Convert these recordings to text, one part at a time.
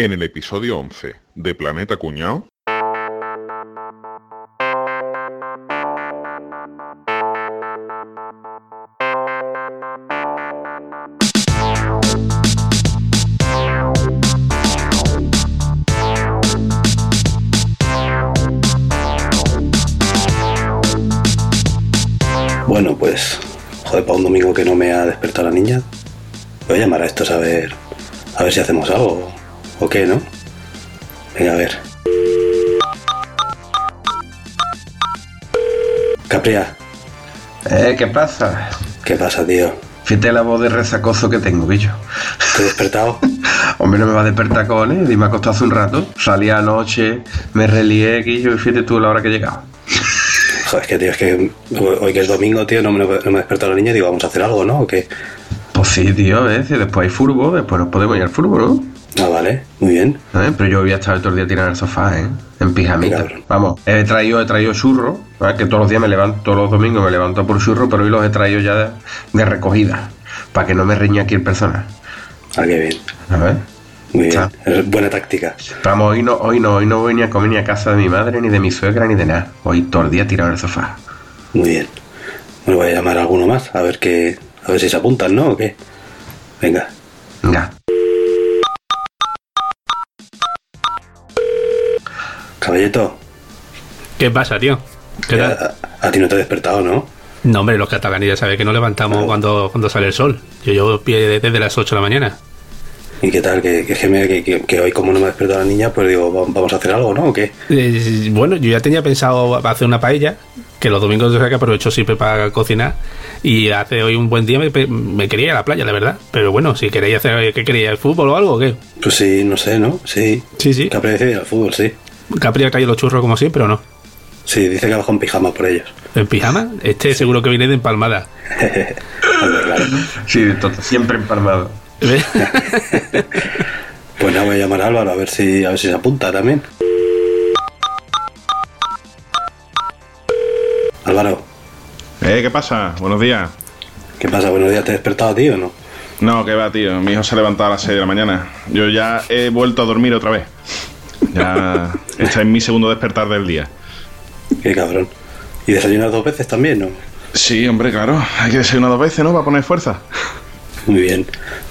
En el episodio 11 de Planeta Cuñao. Bueno, pues, joder, para un domingo que no me ha despertado la niña, voy a llamar a estos a ver, a ver si hacemos algo o qué, ¿no? Venga, a ver. Capria, Eh, ¿qué pasa? ¿qué pasa, tío? Fíjate la voz de resacoso que tengo, bicho. ¿Te he despertado? Hombre, no me va a despertar y me ha costado hace un rato. Salí anoche, me relié, Guillo, y fíjate tú la hora que he llegado. Joder, es que, tío, es que hoy que es domingo, tío, no me, no me ha despertado la niña, digo, vamos a hacer algo, ¿no? ¿O qué? Pues sí, tío, ¿eh? Si después hay furbo, después nos podemos ir al furbo, ¿no? Ah, vale, muy bien. ¿Eh? Pero yo voy a estar todo el día tirado en el sofá, ¿eh? En pijamita. Vamos, he traído, he traído churros, ¿sabes? que todos los días me levanto, todos los domingos me levanto por churros, pero hoy los he traído ya de, de recogida, para que no me riña aquí el personal. Ah, qué bien. ¿Sabes? Muy bien. Es buena táctica. Vamos, hoy no, hoy no, hoy no voy ni a comer ni a casa de mi madre, ni de mi suegra, ni de nada. Hoy todo el día tirado en el sofá. Muy bien. Bueno, voy a llamar a alguno más, a ver qué, a ver si se apuntan, ¿no? ¿O qué? Venga. Venga. Caballito, ¿Qué pasa, tío? ¿Qué ya- tal? a, a ti no te he despertado, ¿no? No, hombre, los catalanes ya saben que no levantamos cuando, cuando sale el sol. Yo llevo pie desde las 8 de la mañana. ¿Y qué tal? Que, que, que que- que- que hoy como no me ha despertado la niña, pues digo, va- vamos a hacer algo, ¿no? ¿O qué? Eh, bueno, yo ya tenía pensado hacer una paella, que los domingos o sea, que aprovecho siempre para cocinar. Y hace hoy un buen día me, me quería ir a la playa, la verdad. Pero bueno, si queréis hacer, ¿qué queréis? ¿El fútbol o algo o qué? Pues sí, no sé, ¿no? Sí. Sí, sí. Capri dice al fútbol, sí. Capri ha caído los churros como siempre o no. Sí, dice que abajo en pijama por ellos. ¿En pijama? Este seguro que viene de empalmada. Sí, siempre empalmado. Pues nada, voy a llamar a Álvaro a ver si, a ver si se apunta también. Álvaro, Eh, ¿qué pasa? Buenos días. ¿qué pasa? Buenos días, ¿te has despertado, tío, o no? No, que va, tío. Mi hijo se ha levantado a las 6 de la mañana. Yo ya he vuelto a dormir otra vez. Ya este es mi segundo despertar del día. Qué cabrón. ¿Y desayunas dos veces también, no? Sí, hombre, claro. Hay que desayunar dos veces, ¿no? Para poner fuerza. Muy bien.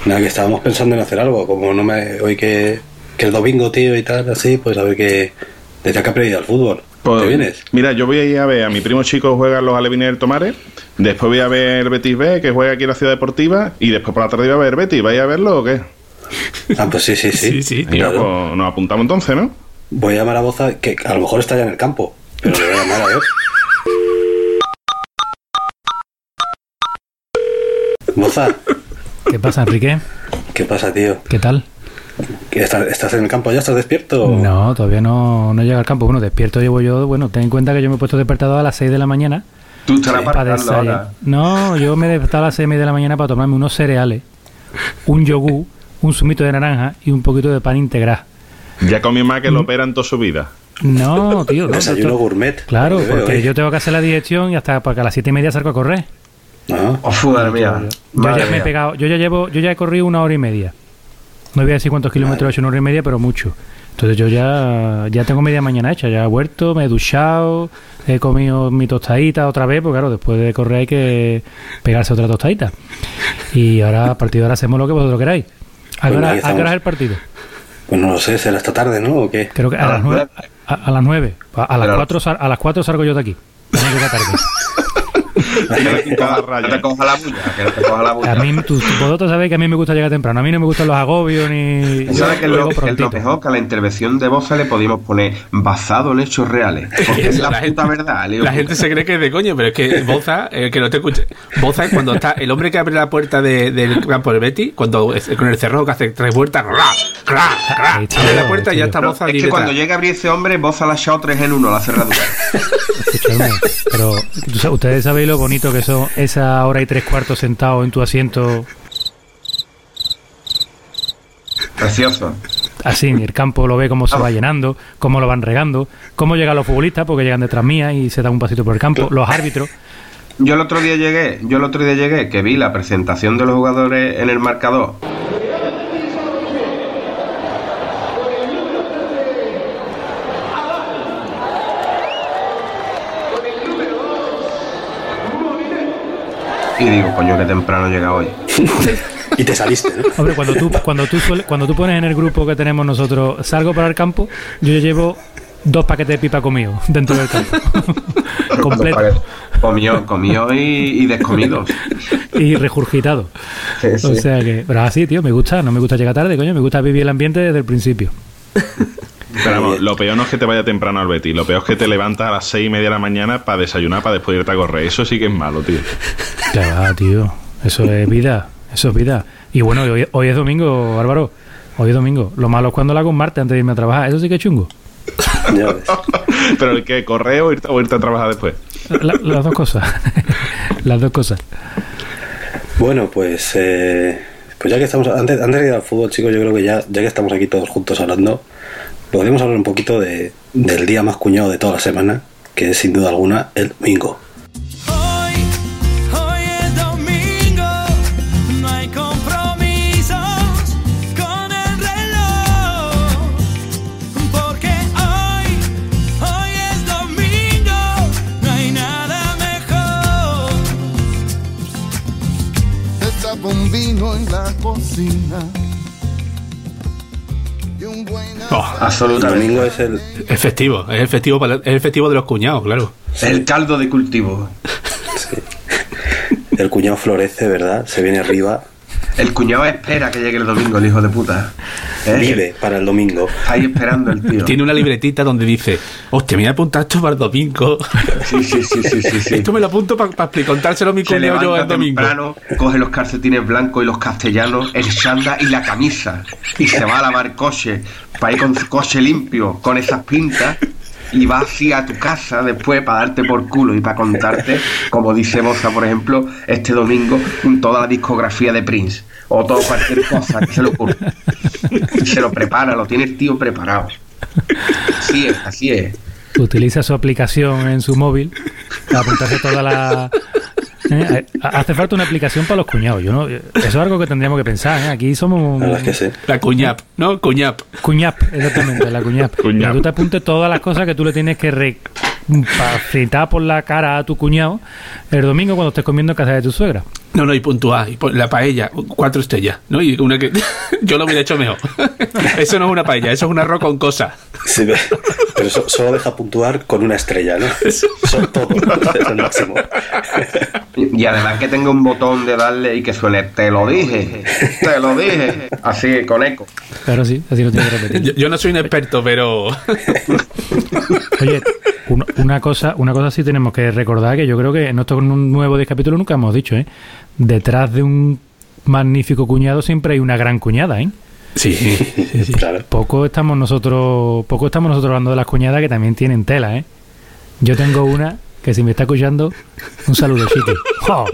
Nada, que estábamos pensando en hacer algo. Como no me. Hoy que, que es domingo, tío, y tal, así, pues a ver qué. Desde acá he al fútbol. Pues, ¿Te vienes? Mira, yo voy a ir a ver a mi primo chico juega los Alevines del Tomares. Después voy a ver el Betis B, que juega aquí en la Ciudad Deportiva. Y después por la tarde voy a ver Betis. ¿Vais a verlo o qué? Ah, pues sí, sí, sí. Sí, sí. Claro. pues nos apuntamos entonces, ¿no? Voy a llamar a Boza, que a lo mejor está ya en el campo. Pero le voy a llamar a ver. Boza, ¿Qué pasa, Enrique? ¿qué pasa, tío? ¿Qué tal? ¿Que estás, ¿Estás en el campo ya? ¿Estás despierto? No, todavía no, no llega al campo. Bueno, despierto llevo yo. Bueno, ten en cuenta que yo me he puesto despertador a las 6 de la mañana. Tú estarás para aparcando desayunar. ahora. No, yo me he despertado a las 6 y media de la mañana para tomarme unos cereales, un yogur, un zumito de naranja y un poquito de pan integral. Ya comí más que lo operan toda su vida. No, tío. no, Desayuno esto- gourmet. Claro, veo, porque ¿eh? yo tengo que hacer la digestión y hasta para que a las 7 y media salgo a correr. Ah, Oh, madre mía. Yo Madre ya me he pegado, yo ya llevo, yo ya he corrido una hora y media. No voy a decir cuántos kilómetros he hecho una hora y media, pero mucho. Entonces yo ya, ya tengo media mañana hecha, ya he vuelto, me he duchado, he comido mi tostadita otra vez, porque claro, después de correr hay que pegarse otra tostadita. Y ahora a partir de ahora hacemos lo que vosotros queráis. ¿A qué Bueno, hora, ahí a qué hora estamos. es el partido? pues no lo sé, será esta tarde, ¿no? ¿O qué? Creo que a, A las nueve. A, a las nueve. A, a las cuatro a las cuatro salgo yo de aquí. Tarde. Que te coja la bulla, que no te coja la bulla. A mí, tú- tú- vosotros sabéis que a mí me gusta llegar temprano. A mí no me gustan los agobios ni. yo ¿Sabes qué es lo, mejor? Que a la intervención de Boza le podíamos poner basado en hechos reales. Porque es la, La puta gente- verdad. Leo. La gente se cree que es de coño, pero es que Boza, eh, que no te escuche. Boza es cuando está el hombre que abre la puerta de- del campo del Betty, cuando es- con el cerrojo que hace tres vueltas. ¡cra! Ahí está, abre la puerta y ya está Boza es que cuando llega a abrir ese hombre, Boza la ha echado tres en uno la cerradura. Escuchadme, pero ustedes sabéis lo bonito que son esa hora y tres cuartos sentado en tu asiento Precioso. así, el campo lo ve cómo se va llenando, cómo lo van regando, cómo llegan los futbolistas porque llegan detrás mía y se dan un pasito por el campo, los árbitros. Yo el otro día llegué, yo el otro día llegué, que vi la presentación de los jugadores en el marcador. Y digo, coño, que temprano llega hoy. Y te saliste, ¿no? Hombre, cuando tú, cuando, tú suele- cuando tú pones en el grupo que tenemos nosotros, salgo para el campo, yo ya llevo dos paquetes de pipa comido dentro del campo. Completo Comió, comió y, y descomido. y regurgitado. Sí, O sea que, pero así, tío, me gusta, no me gusta llegar tarde, coño, me gusta vivir el ambiente desde el principio. Pero vamos, lo peor no es que te vaya temprano al Betis, lo peor es que te levantas a las seis y media de la mañana para desayunar, para después irte a correr. Eso sí que es malo, tío. Ya va, tío. Eso es vida. Eso es vida. Y bueno, hoy, hoy es domingo, Álvaro. Hoy es domingo. Lo malo es cuando lo hago un martes antes de irme a trabajar. Eso sí que es chungo. Ya ves. Pero el que correr o irte, o irte a trabajar después. La- las dos cosas. las dos cosas. Bueno, pues, eh, pues ya que estamos, antes, antes de ir al fútbol, chicos, yo creo que ya, ya que estamos aquí todos juntos hablando, podríamos hablar un poquito de, del día más cuñado de toda la semana, que es sin duda alguna el domingo. Hoy, hoy es domingo, no hay compromisos con el reloj. Porque hoy, hoy es domingo, no hay nada mejor. Estaba un vino en la cocina. Oh, El Absolutamente. domingo es el, es festivo, es el festivo, para- es el festivo de los cuñados, claro. El caldo de cultivo. el cuñado florece, ¿verdad? Se viene arriba, El cuñado espera que llegue el domingo, el hijo de puta. ¿Eh? vive para el domingo. Está ahí esperando el tío. Tiene una libretita donde dice, hostia, me voy a apuntar esto para el domingo. Sí, sí, sí, sí, sí, sí. Esto me lo apunto para contárselo a mi cuñado yo el domingo. temprano, coge los calcetines blancos y los castellanos, el chanda y la camisa. Y se va a lavar coche, para ir con su coche limpio, con esas pintas. Y va así a tu casa después para darte por culo y para contarte, como dice Boza, por ejemplo, este domingo, toda la discografía de Prince. O todo cualquier cosa que se le ocurra. Se lo prepara, lo tiene el tío preparado. Así es, así es. Utiliza su aplicación en su móvil para apuntarse toda la. ¿Eh? Hace falta una aplicación para los cuñados. Yo no, eso es algo que tendríamos que pensar. ¿eh? Aquí somos. La verdad es que sí. La cuñap, ¿no? Cuñap. Cuñap, exactamente, la cuñap. Cuñap. Tú te apuntes todas las cosas que tú le tienes que re- pa- fritar por la cara a tu cuñado el domingo cuando estés comiendo en casa de tu suegra. No, no, y puntuar. Y pon- la paella, cuatro estrellas, ¿no? Y una que. yo lo hubiera hecho mejor. eso no es una paella, eso es un arroz con cosas. Sí, pero eso solo deja puntuar con una estrella, ¿no? Eso es todo, es el máximo. Y además que tenga un botón de darle y que suene, te lo dije, te lo dije, así con eco. Claro, sí, así lo tienes que repetir. Yo, yo no soy un experto, pero. Oye, una, cosa, una cosa sí tenemos que recordar que yo creo que en estos nuevos 10 capítulos nunca hemos dicho, ¿eh? Detrás de un magnífico cuñado siempre hay una gran cuñada, ¿eh? sí, sí, sí. Claro. Poco estamos nosotros, poco estamos nosotros hablando de las cuñadas que también tienen tela, ¿eh? Yo tengo una que si me está escuchando, un saludo, Chiqui. ¡Oh!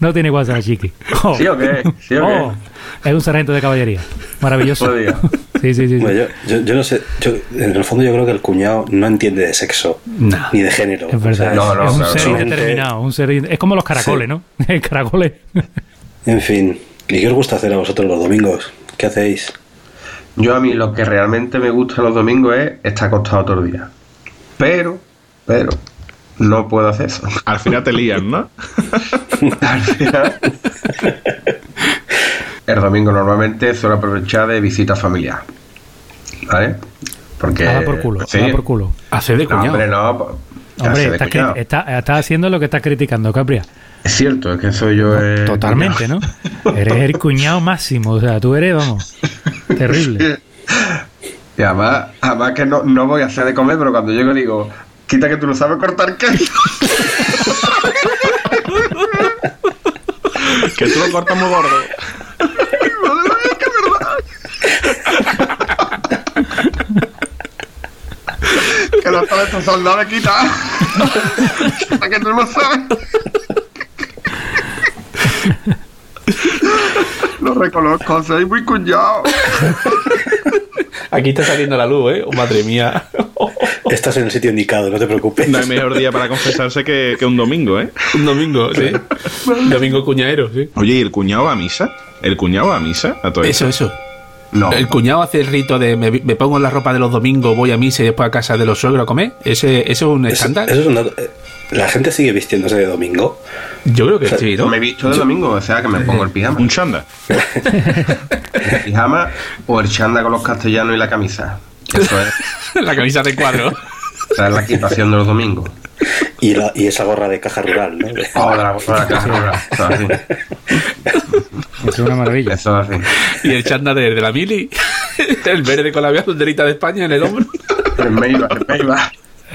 no tiene WhatsApp, Chiqui. ¡Oh! ¿Sí o qué? ¿Sí o ¡Oh! qué? Es un sargento de caballería. Maravilloso. Sí, sí, sí. Bueno, yo, yo, yo no sé, yo, en el fondo yo creo que el cuñado no entiende de sexo No. ni de género. Es verdad. No, no, es un claro, ser no. indeterminado. Un ser in- Es como los caracoles, Sí. ¿no? caracoles. En fin, ¿y qué os gusta hacer a vosotros los domingos? ¿Qué hacéis? Yo a mí lo que realmente me gusta los domingos es estar acostado todo el día. Pero, pero, no puedo hacer eso. Al final te lías, ¿no? Al final, el domingo normalmente suelo aprovechar de visita familiar. ¿Vale? Porque... A dar por culo. Sí. A dar por culo. Hacer de No, cuñado. hombre, no. Hombre, estás, cuñado. está- estás haciendo lo que estás criticando, Capria. Es cierto, es que soy yo el Totalmente, cuñado. ¿no? Eres el cuñado máximo. O sea, tú eres, vamos, terrible. Y además, además que no, no voy a hacer de comer, pero cuando llego digo, quita que tú no sabes cortar queso. Que tú lo cortas muy gordo. que no sabes tu soldado de quitar. Quita que tú no sabes. Lo reconozco, soy muy cuñado. Aquí está saliendo la luz, ¿eh? Oh, madre mía. Estás en el sitio indicado, no te preocupes. No hay mejor día para confesarse que, que un domingo, ¿eh? Un domingo, sí. Domingo cuñadero, sí. Oye, ¿y el cuñado va a misa? ¿El cuñado va a misa? A todo Eso, eso. No. El cuñado hace el rito de me, me pongo la ropa de los domingos, voy a misa y después a casa de los suegros a comer. ¿Ese, ¿Eso es un Eso- estándar? eso es un dato- eh, La gente sigue vistiéndose de domingo. Yo creo que sea, sí, Yo ¿no? me he visto de domingo, o sea que me pongo el pijama. Un chanda. El pijama o el chanda con los castellanos y la camisa. Eso es, la camisa de cuadro. esa es la equipación de los domingos. Y, la, y esa gorra de caja rural, ¿no? De- Oh, de la, de la caja rural. Eso es así. Eso es una maravilla. Eso es así. y el chándal de, de la mili. el verde con la banderita de España en el hombro. El Meiba, el Meiba.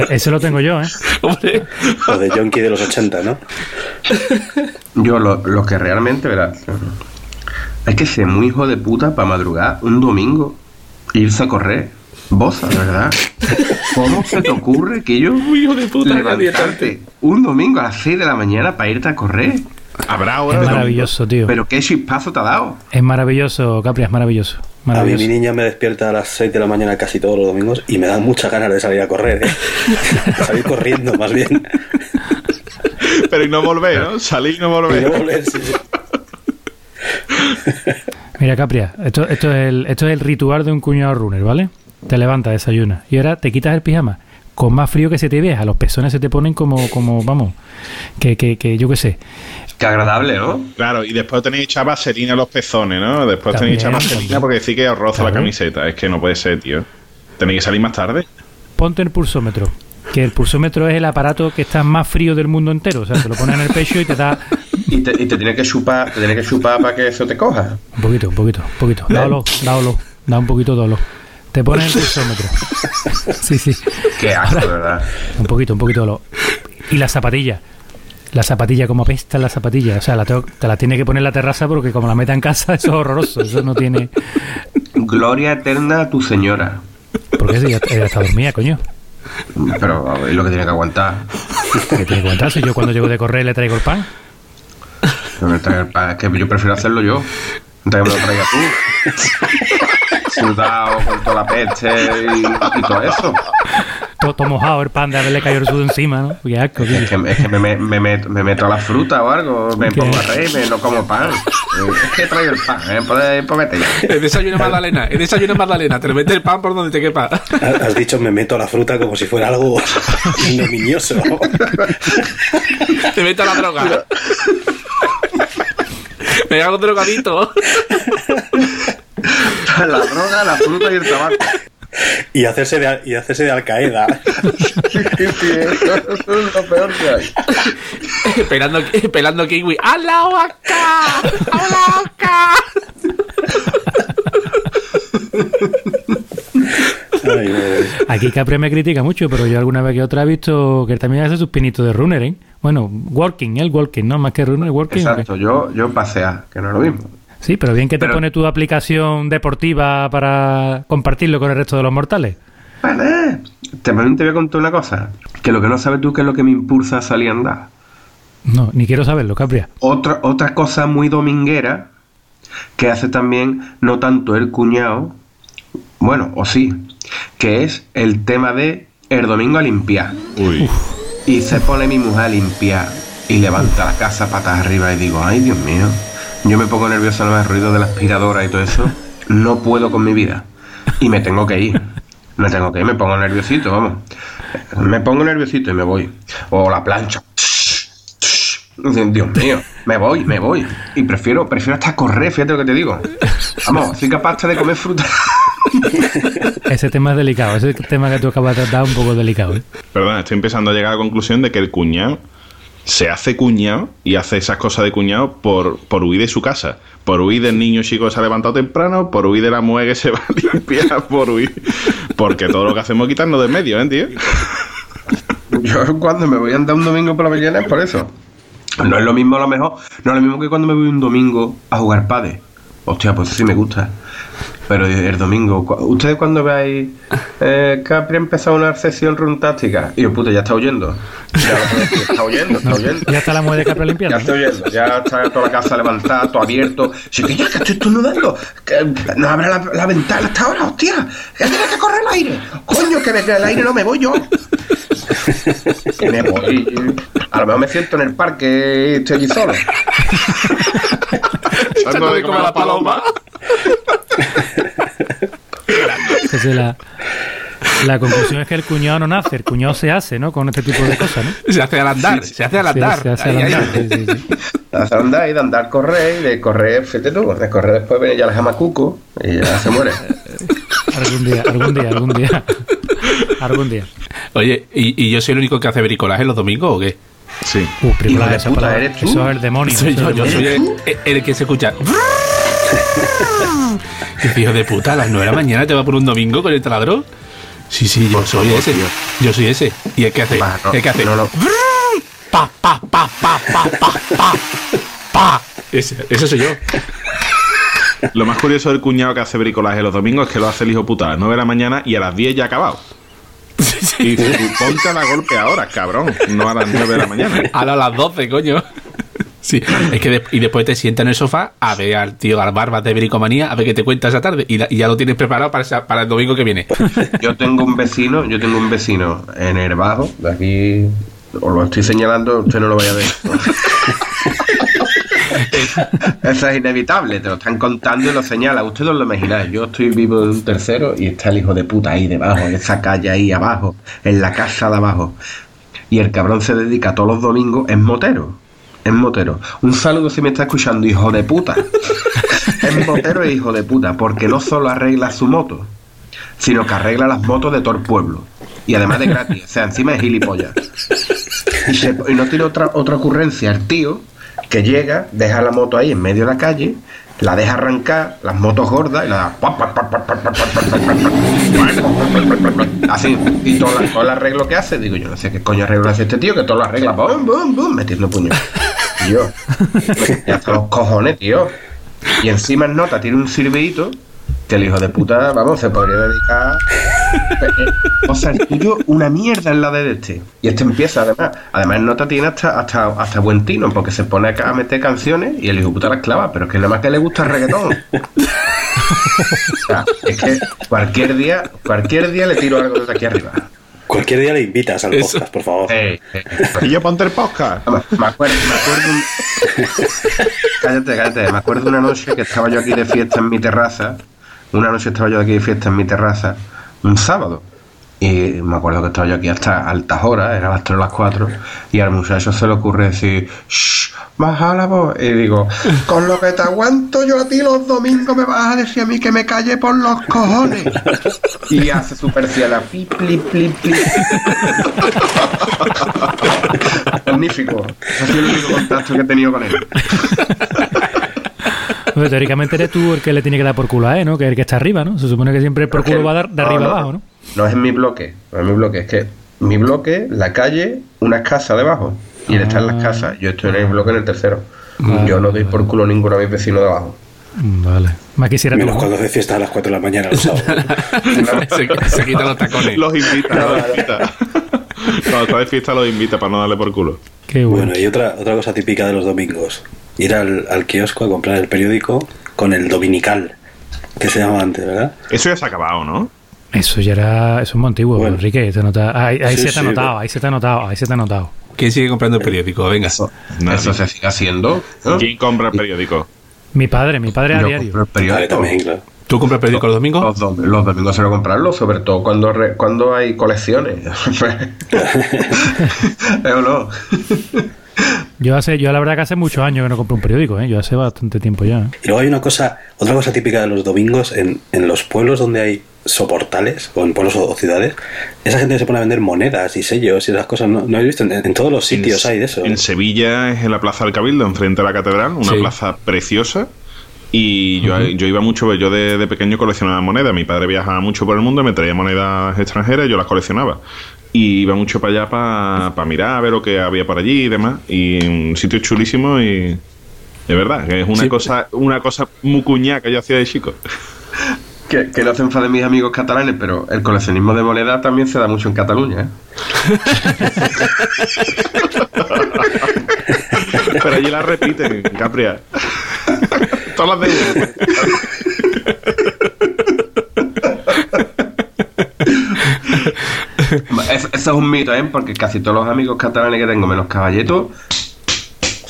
Ese lo tengo yo, ¿eh? Hombre. O de Yonki de los 80, ¿no? Yo lo, lo que realmente, verás, hay que ser muy hijo de puta para madrugar un domingo e irse a correr. Boza, de verdad. ¿Cómo se te ocurre que yo hijo de puta, levantarte un domingo a las 6 de la mañana para irte a correr? Habrá Es maravilloso, tío. Pero qué chispazo te ha dado. Es maravilloso, Capri, es maravilloso. A mí mi niña me despierta a las 6 de la mañana casi todos los domingos y me dan muchas ganas de salir a correr, ¿eh? Salir corriendo, más bien. Pero y no volver, ¿no? Salir y no Y volver. no volver, sí, sí. Mira, Capria, esto, esto, es el, esto es el ritual de un cuñado runner, ¿vale? Te levantas, desayunas y ahora te quitas el pijama. Con más frío que se te veas, los pezones se te ponen como, como vamos, que, que, que yo qué sé. Qué agradable, ¿no? Claro, y después tenéis echar vaselina los pezones, ¿no? Después tenéis echar También, vaselina también. porque decís que os roza la camiseta. Es que no puede ser, tío. Tenéis que salir más tarde. Ponte el pulsómetro, que el pulsómetro es el aparato que está más frío del mundo entero. O sea, te lo pones en el pecho y te da Y te, y te tiene que chupar, te tiene que chupar para que eso te coja. un poquito, un poquito, un poquito. Dáolo, dáolo, da un poquito dolo. Te pones el pulsómetro. Sí, sí. Qué asco, verdad. Un poquito, un poquito dolo. Y la zapatilla. La zapatilla, como apesta la zapatilla. O sea, la tengo- te la tiene que poner en la terraza porque como la meta en casa, eso es horroroso. Eso no tiene... Gloria eterna a tu señora. Porque ella, ella está dormida, coño. Pero es lo que tiene que aguantar. Que tiene que aguantar. Si yo cuando llego de correr le traigo el pan. No me traiga el pan, Es que yo prefiero hacerlo yo. Que me lo traigas tú. Sudado, con toda la peste y, y todo eso. Todo, todo mojado el pan de haberle caído el sudo encima, ¿no? Qué asco, tío. Es que, es que me, me, me meto, me meto a la fruta o algo. Me ¿Qué? pongo a reírme, no como pan. Eh, Es que traigo el pan, ¿eh? Pues, pues vete ya. El desayuno Magdalena. El desayuno Magdalena. Te lo metes el pan por donde te quepa. Has dicho me meto a la fruta como si fuera algo ignominioso. Te meto a la droga. Me hago drogadito. La droga, la fruta y el tabaco. Y hacerse de, y hacerse de Al-Qaeda. Sí, sí, eso es lo peor que hay. pelando, pelando kiwi. ¡Alao acá! ¡Alao acá! Ay, madre. Aquí Capri me critica mucho, pero yo alguna vez que otra he visto que él también hace sus pinitos de runner, ¿eh? Bueno, walking, el walking, ¿no? Más que runner, walking. ¿o qué? Exacto, yo, yo pasear, que no es lo mismo. Sí, pero bien que te Pero- pone tu aplicación deportiva para compartirlo con el resto de los mortales. Vale. También te voy a contar una cosa. Que lo que no sabes tú que es lo que me impulsa a salir a andar. No, ni quiero saberlo, Capria. Otra, otra cosa muy dominguera que hace también no tanto el cuñado, bueno, o sí, que es el tema de el domingo a limpiar. Uy. Y se pone mi mujer a limpiar y levanta la casa patas arriba y digo, ay Dios mío, yo me pongo nervioso al ruido de la aspiradora y todo eso, no puedo con mi vida. Y me tengo que ir. Me tengo que ir, me pongo nerviosito, vamos. Me pongo nerviosito y me voy. O la plancha. Dios mío, me voy, me voy. Y prefiero, prefiero hasta correr, fíjate lo que te digo. Vamos, soy capaz de comer fruta. Ese tema es delicado, ese tema que tú acabas de tratar es un poco delicado. ¿eh? Perdón, estoy empezando a llegar a la conclusión de que el cuñado se hace cuñado y hace esas cosas de cuñado por, por huir de su casa. Por huir del niño chico que se ha levantado temprano, por huir de la mujer que se va a limpiar, por huir. Porque todo lo que hacemos es quitarnos de medio, ¿eh, tío? Yo cuando me voy a andar un domingo por la mañana es por eso. No es lo mismo a lo mejor, no es lo mismo que cuando me voy un domingo a jugar padre. Hostia, pues sí me gusta. Pero el domingo, ¿ustedes cuando veáis eh, Capri ha empezado una sesión runtáctica? Y yo, puta, ya está oyendo. Ya está está. Ya está la mujer de Capria Ya limpiando. estoy oyendo, ya está toda la casa levantada, todo abierto. Sí, que ya, que estoy estornudando. Que no abra la, la ventana hasta ahora, hostia. Que tiene que correr el aire. Coño, que me- el aire no me voy yo. Que me voy. A lo mejor me siento en el parque y estoy allí solo. Echando de a la paloma. Entonces la, la conclusión es que el cuñado no nace, el cuñado se hace, ¿no? Con este tipo de cosas, ¿no? Se hace al andar, se hace al andar. se hace al Ahí, ahí. andar, sí, sí, sí. De hacer andar y de andar correr y de correr, fíjate tú, de correr después viene ya el jamacuco y ya se muere. Algún día, algún día, algún día. Algún día. Oye, ¿y, y yo soy el único que hace bricolaje los domingos o qué? Sí. Uh, de esa puta, palabra. ¿eres tú? Eso es el demonio. Soy yo, soy el que se escucha. Y hijo de puta, a las 9 de la mañana te va por un domingo con el taladro. Sí, sí, yo soy ese. Yo soy ese. Y el que hace. No, el que hace. no, no. Pa, pa, pa, pa, pa, pa, pa, pa. Ese, ese soy yo. Lo más curioso del cuñado que hace bricolaje los domingos es que lo hace el hijo puta a las 9 de la mañana y a las 10 ya ha acabado. Y dice, tú ponte a la golpe ahora, cabrón, no a las 9 de la mañana. A las 12, coño. Sí, es que de- y después te sientas en el sofá a ver al tío al barbas de bricomanía a ver qué te cuenta esa tarde y, la- y ya lo tienes preparado para, esa- para el domingo que viene. Yo tengo un vecino, yo tengo un vecino en el bajo, de aquí, os lo estoy señalando, usted no lo vaya a ver. Eso es inevitable, te lo están contando y lo señala. Ustedes lo imagináis. Yo estoy vivo de un tercero y está el hijo de puta ahí debajo, en esa calle ahí abajo, en la casa de abajo. Y el cabrón se dedica todos los domingos, es motero. Es motero. Un saludo si me está escuchando, hijo de puta. es motero e hijo de puta, porque no solo arregla su moto, sino que arregla las motos de todo el pueblo. Y además de gratis, o sea, encima es gilipollas. Y, no tiene otra, otra ocurrencia. El tío que llega, deja la moto ahí en medio de la calle, la deja arrancar, las motos gordas, y la da. Así, y todo, el arreglo que hace, digo yo, no sé qué coño arreglo hace este tío, que todo lo arregla, bum, bum, bum, metiendo puño. Ya hasta los cojones, tío. Y encima en nota tiene un silbidito que el hijo de puta, vamos, se podría dedicar. O sea, el tuyo, una mierda en la de este. Y este empieza, además. Además, nota tiene hasta, hasta, hasta buen tino, porque se pone a meter canciones y el hijo de puta las clava, pero es que nada más que le gusta el reggaetón. O sea, es que cualquier día, cualquier día le tiro algo desde aquí arriba. Cualquier día le invitas al Eso. podcast, por favor. Eh, eh, Y yo ponte el podcast. me acuerdo, me acuerdo un- cállate, cállate. Me acuerdo una noche que estaba yo aquí de fiesta en mi terraza. Una noche estaba yo aquí de fiesta en mi terraza, un sábado. Y me acuerdo que estaba yo aquí hasta altas horas, era las 3 o las 4. Y al muchacho se le ocurre decir, shh, baja la voz. Y digo, con lo que te aguanto yo a ti los domingos me vas a decir a mí que me calle por los cojones. Y hace su persiana, pli, pli, pli, pli. Magnífico. Ese ha sido el único contacto que he tenido con él. Hombre, teóricamente eres tú el que le tiene que dar por culo a él, ¿no? Que es el que está arriba, ¿no? Se supone que siempre el por culo va a dar de arriba abajo, ¿no? No es en mi bloque, no es mi bloque, es que mi bloque, la calle, unas casas debajo. Y él está en las Ah. casas. Yo estoy en el bloque en el tercero. Vale, Yo no doy por culo ninguno a mis vecinos de abajo. Vale. Más quisiera. Menos ¿no? cuando hace fiesta a las 4 de la mañana los se, se quitan los tacones. Los invita, los invita. Cuando está de fiesta los invita para no darle por culo. Qué bueno. Bueno, y otra, otra cosa típica de los domingos. Ir al, al kiosco a comprar el periódico con el dominical, que se llama antes, ¿verdad? Eso ya se ha acabado, ¿no? Eso ya era. Eso es muy antiguo, Bueno. Enrique. te nota- ahí ahí Sí, se te ha sí, notado, pero- ahí se te ha notado, ahí se te ha notado. ¿Quién sigue comprando el periódico? Venga. Nadie. Eso se sigue haciendo. ¿no? ¿Quién compra el periódico? Mi padre, mi padre a Yo diario. compro el periódico. también, claro. ¿Tú compras periódico los domingos? Los, dom- los domingos suelo comprarlo, sobre todo cuando, re- cuando hay colecciones. ¿Eh o no? Yo hace, yo la verdad que hace muchos años que no compro un periódico, ¿eh? Yo hace bastante tiempo ya. ¿eh? Y luego hay una cosa, otra cosa típica de los domingos en, en los pueblos donde hay soportales, o en pueblos o, ciudades, esa gente se pone a vender monedas y sellos y esas cosas. No, no he visto, en, en todos los sitios En- hay de eso. En Sevilla es en la Plaza del Cabildo, enfrente de la catedral, una Sí. plaza preciosa. Y yo, yo iba mucho, yo de, de pequeño coleccionaba monedas. Mi padre viajaba mucho por el mundo, me traía monedas extranjeras y yo las coleccionaba. Y iba mucho para allá para mirar, a ver lo que había por allí y demás. Y un sitio chulísimo y. De verdad, que es una Sí. cosa una cosa muy cuñada que yo hacía de chico. Que, que no se enfaden mis amigos catalanes, pero el coleccionismo de moneda también se da mucho en Cataluña. ¿eh? Pero allí la repiten, Capria. Todas las de Es- eso es un mito, ¿eh? Porque casi todos los amigos catalanes que tengo, menos caballetos,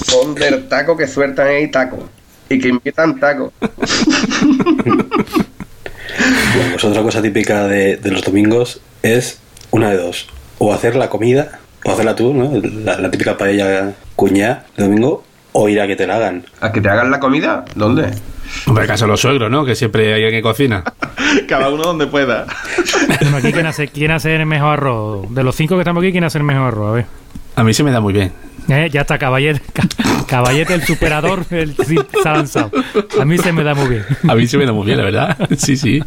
son del taco que sueltan ahí taco. Y que invitan taco. Bueno, pues otra cosa típica de, de los domingos es una de dos. O hacer la comida, o hacerla tú, ¿no? La, la típica paella cuñá de domingo, o ir a que te la hagan. ¿A que te hagan la comida? ¿Dónde? Hombre, acaso los suegros, ¿no? Que siempre hay alguien que cocina. Cada uno donde pueda. Bueno, aquí, ¿quién hace, ¿quién hace el mejor arroz? De los cinco que estamos aquí, ¿quién hace el mejor arroz? A ver. A mí se me da muy bien. Eh, ya está, Caballete, Ca- Caballete el superador, el, sí, se ha lanzado. A mí se me da muy bien. A mí se me da muy bien, la verdad. Sí, sí.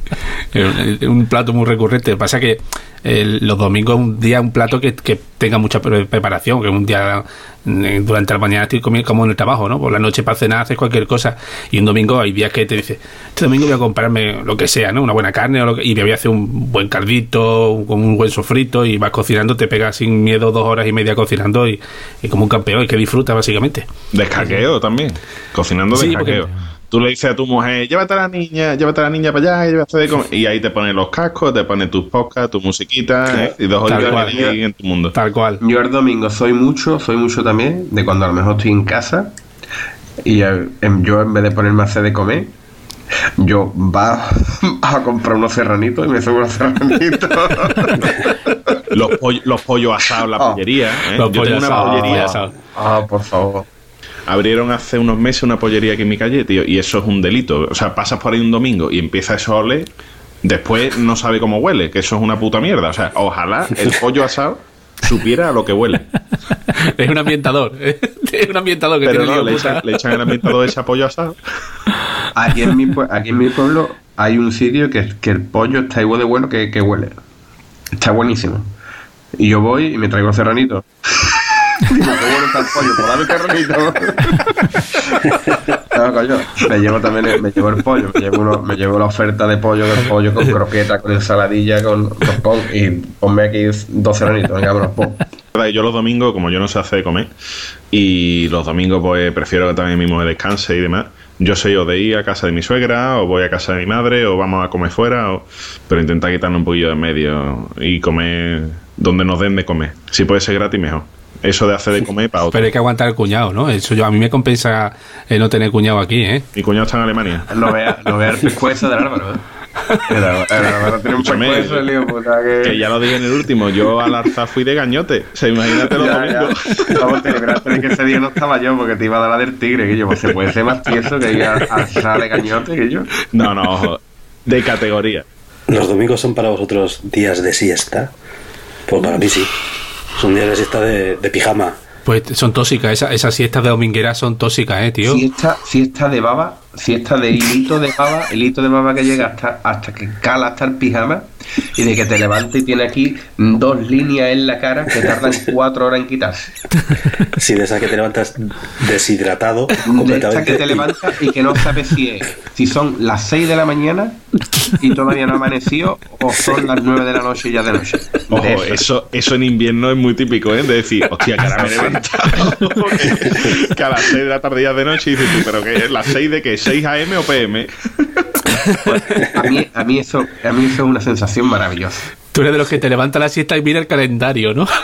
Es un plato muy recurrente. Pasa que el- los domingos es un día, un plato que, que tenga mucha pre- preparación, que un día eh, durante la mañana estoy comiendo como en el trabajo, ¿no? Por la noche para cenar haces cualquier cosa. Y un domingo hay días que te dices, este domingo voy a comprarme lo que sea, ¿no? Una buena carne o lo que- y me voy a hacer un buen cardito, con un buen sofrito y vas cocinando, te pegas sin miedo dos horas y media cocinando y, y como un campeón y que disfruta básicamente. Descaqueo también. Cocinando descaqueo. Tú le dices a tu mujer, llévate a la niña, llévate a la niña para allá, y llévate de comer. Y ahí te ponen los cascos, te ponen tus podcasts, tu musiquita, ¿eh? y dos Tal horitas en tu mundo. Tal cual. Yo el domingo soy mucho, soy mucho también de cuando a lo mejor estoy en casa y em- yo en vez de ponerme a hacer de comer, yo va a comprar unos serranitos y me subo unos serranitos. Los, poll- los pollos asados, la Ah. pollería. ¿eh? Los Yo tengo pollos una asados, pollería. pollos asados. ah, por favor. Abrieron hace unos meses una pollería aquí en mi calle, tío, y eso es un delito. O sea, pasas por ahí un domingo y empieza eso a oler, después no sabe cómo huele, que eso es una puta mierda. O sea, ojalá el pollo asado supiera a lo que huele. Es un ambientador. es un ambientador que Pero tiene no, lío le echan, le echan el ambientador de ese pollo asado. Aquí en mi, pue- aquí en mi pueblo hay un sitio que, que el pollo está igual de bueno que, que huele. Está buenísimo. Y yo voy y me traigo el serranito. me llevo también el, me llevo el pollo, me llevo, uno- me llevo la oferta de pollo del pollo con croqueta, con ensaladilla, con, con pon, y ponme aquí dos serranitos, venga, vámonos, pon. Yo los domingos, como yo no sé hacer de comer, y los domingos pues prefiero que también mi mujer descanse y demás, yo soy o de ir a casa de mi suegra, o voy a casa de mi madre, o vamos a comer fuera, o... pero intentar quitarnos un poquillo de en medio y comer donde nos den de comer. Si puede ser gratis, mejor. Eso de hacer de comer para otro. Pero hay que aguantar el cuñado, ¿no? Eso yo a mí me compensa eh, no tener cuñado aquí, ¿eh? Mi cuñado está en Alemania. No vea, no vea el pescuezo del Álvaro, ¿eh? El Álvaro tiene un pescuezo, el lío puta, que... Que ya lo dije en el último, yo al alzar fui de gañote. O sea, imagínate los domingos. Vamos, te libraste de que ese día no estaba yo porque te iba a dar la del tigre, que yo, pues se puede ser más tieso que ir a alzar de cañote que yo. No, no, ojo. De categoría. ¿Los domingos son para vosotros días de siesta? Pues para mí sí. Son días de siesta de, de pijama. Pues son tóxicas, esa- esas siestas de domingueras son tóxicas, ¿eh, tío? Fiesta, fiesta de baba, fiesta de hilito de baba, el hito de baba que llega hasta, hasta que cala hasta el pijama y de que te levantes y tiene aquí dos líneas en la cara que tardan cuatro horas en quitarse. Si de esa que te levantas deshidratado De completamente. que te levantas y que no sabes si es, si son las 6 de la mañana y todavía no ha amanecido o son las 9 de la noche y ya de noche. De Ojo, eso. eso, eso en invierno es muy típico, ¿eh? De decir, hostia, que ahora me he levantado. que, que a las 6 de la tarde ya de noche y dices tú, pero que las 6 de qué, 6 AM o PM. A mí, a, mí eso, a mí eso es una sensación maravillosa. Tú eres de los que te levanta la siesta y mira el calendario, ¿no?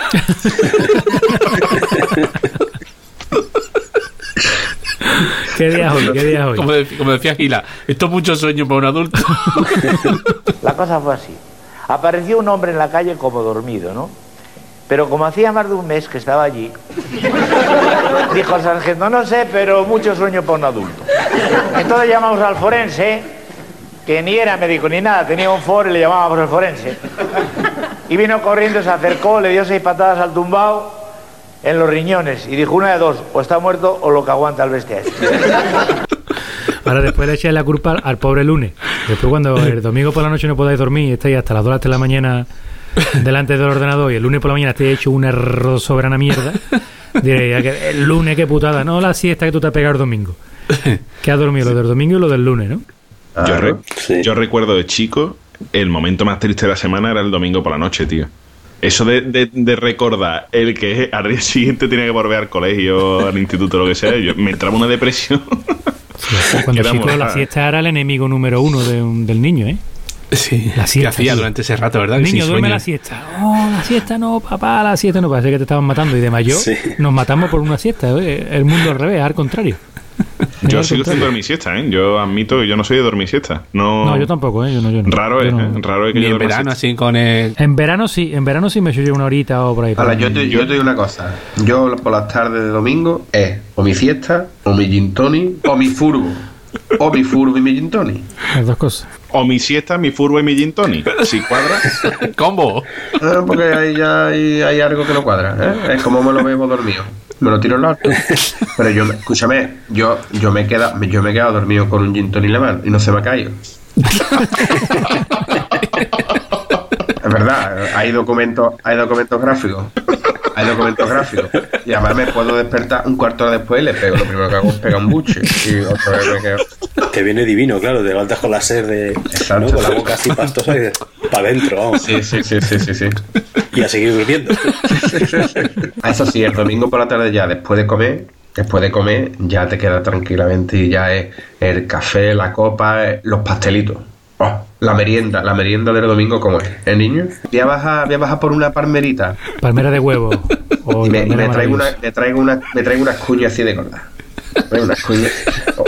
¿Qué día es hoy? ¿Qué día es hoy? Como, de- como decía Gila, esto es mucho sueño para un adulto. La cosa fue así. Apareció un hombre en la calle como dormido, ¿no? Pero como hacía más de un mes que estaba allí, dijo el sargento, no sé, pero mucho sueño para un adulto. Entonces llamamos al forense, que ni era médico ni nada, tenía un for y le llamábamos el forense. Y vino corriendo, se acercó, le dio seis patadas al tumbao en los riñones y dijo una de dos, o está muerto o lo que aguanta el bestia este". Ahora después le echáis la culpa al pobre lunes. Después cuando el domingo por la noche no podáis dormir y estáis hasta las 2 de la mañana delante del ordenador y el lunes por la mañana estáis hecho una error soberana mierda, diréis, "Ah, que el lunes qué putada, no la siesta que tú te has pegado el domingo. Que has dormido lo del domingo y lo del lunes, ¿no? Yo, re- Sí. yo recuerdo de chico, el momento más triste de la semana era el domingo por la noche, tío. Eso de, de- de recordar el que al día siguiente tenía que volver al colegio, al instituto, lo que sea, yo, me entraba una depresión. Cuando chico la siesta era el enemigo número uno de un- del niño, ¿eh? Sí, La que hacía durante ese rato, ¿verdad? Niño, duerme sueño. la siesta. Oh, la siesta no, papá, la siesta no. Parece que te estaban matando. Y de mayor Sí. nos matamos por una siesta. ¿eh? El mundo al revés, al contrario. Yo sigo sin contrario. dormir siesta, ¿eh? Yo admito que yo no soy de dormir siesta. No, No, yo tampoco, ¿eh? Yo no, yo no. Raro Yo es, no. ¿eh? Raro es que Ni yo en verano, siesta. así con el. En verano sí, en verano sí me yo una horita o por ahí. Ahora, yo te, yo te digo una cosa. Yo por las tardes de domingo es o mi fiesta, o mi gin tonic, o mi furbo. O mi furbo y mi gin tonic. Las dos cosas. O mi siesta, mi furbo y mi gin tonic. Si cuadra. ¡Combo! Ah, porque ahí ya hay, hay algo que no cuadra. ¿eh? Es como me lo bebo dormido. Me lo tiro en la alto. Pero yo, me- escúchame, yo, yo, me he quedado, yo me he quedado dormido con un gin tonic en la mano y no se me ha caído. Es verdad, hay documentos, hay documentos gráficos. Hay documentos gráficos. Y además me puedo despertar un cuarto de hora después y le pego. Lo primero que hago es pegar un buche. Y otra vez me quedo. Te viene divino, claro, te levantas con la sed de. ¿no? Con la boca así pastosa y para adentro, vamos. Sí, sí, sí, sí, sí, sí. Y a seguir durmiendo. Ah, Eso sí, el domingo por la tarde ya, después de comer, después de comer, ya te quedas tranquilamente y ya es el café, la copa, eh, los pastelitos. La merienda, la merienda del domingo, ¿cómo es? ¿Eh, niño? Voy a bajar, voy a bajar por una palmerita Palmera de huevo. O y me, y palmera me traigo una, me traigo una, me traigo unas cuñas así de gordas. ¿Ves? Unas cuñas.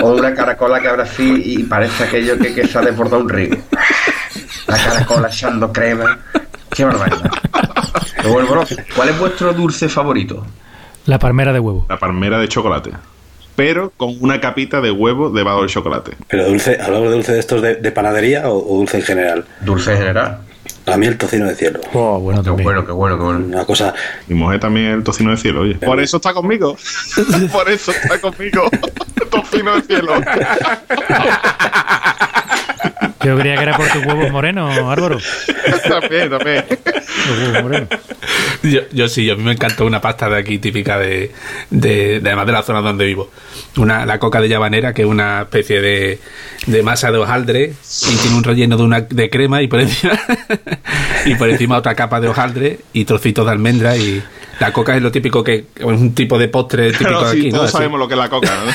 O una caracola que abre así y parece aquello que, que se ha desbordado un río. La caracola echando crema. Qué barbaridad. Me vuelvo loco. ¿Cuál es vuestro dulce favorito? La palmera de huevo. La palmera de chocolate. Pero con una capita de huevo debajo del chocolate. Pero dulce, ¿hablamos de dulce de estos de, de panadería o, o dulce en general? Dulce en general. A mí el tocino de cielo. Oh, bueno, Qué bueno, qué bueno, qué bueno. Una cosa. Mi mujer también es el tocino de cielo, oye. Por eso está conmigo. Por eso está conmigo. tocino de cielo. Yo creía que era por tus huevos morenos, Álvaro. también, también. Los huevos morenos. Yo, yo sí, yo a mí me encantó una pasta de aquí típica de, de, de- además de la zona donde vivo. Una, la coca de llavanera, que es una especie de, de masa de hojaldre y tiene un relleno de una de crema y por encima y por encima otra capa de hojaldre y trocitos de almendra y la coca es lo típico que es un tipo de postre típico sí, aquí, ¿no? todos Así. sabemos lo que es la coca, ¿no?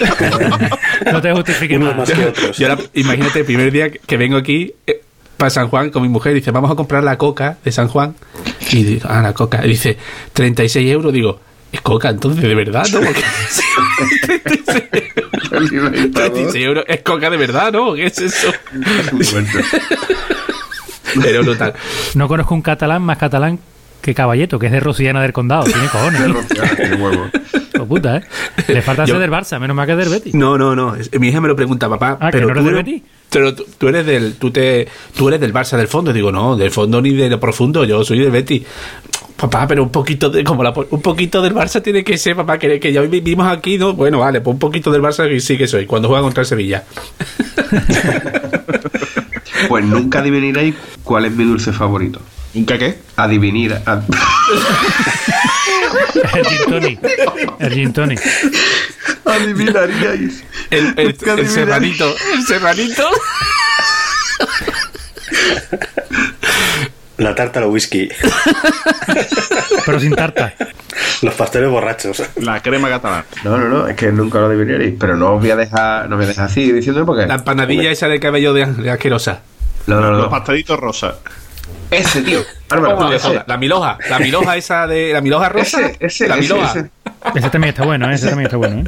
No te justifiques más. más que otros. Y ahora, imagínate, el primer día que vengo aquí eh, para San Juan con mi mujer, dice, vamos a comprar la coca de San Juan. Y digo, ah, la coca. Y dice, 36 euros. Digo, es coca entonces, de verdad, ¿no? Porque, 36, 36 euros es coca de verdad, ¿no? ¿Qué es eso? Pero brutal. No conozco un catalán más catalán que Caballeto, que es de Rosiana del Condado. Tiene cojones. Qué huevo. Puta, ¿eh? Le falta Yo- ser del Barça, menos mal que del Betis. No, no, no. Mi hija me lo pregunta, papá. Ah, ¿que pero no eres tú del eres- Betis? Pero tú, tú eres del, tú te, tú eres del Barça del fondo. Digo, no, del fondo ni de lo profundo. Yo soy del Betis. Papá, pero un poquito de, como la, un poquito del Barça tiene que ser, papá, que, que ya hoy vivimos aquí, ¿no? Bueno, vale, pues un poquito del Barça que sí que soy. Cuando juega contra el Sevilla. Pues nunca adivinaréis cuál es mi dulce favorito. ¿Nunca qué? Adivinir. ad- El gin tonic. El gin tonic. Adivinaríais. El, el, el serranito. El serranito. La tarta al whisky. Pero sin tarta. Los pasteles borrachos. La crema catalana. No, no, no, es que nunca lo adivinaréis. Pero no os voy a dejar, no me voy a dejar así diciendo porque. La empanadilla esa de cabello de, de asquerosa. No, no, Los no. pastelitos rosas. Ese, tío. Álvaro, ¿Cómo? ese. La, la miloja. La miloja esa de. La miloja rosa. Ese, ese, la ese, miloja. ese. Ese también está bueno, ¿eh? Ese también está bueno, ¿eh?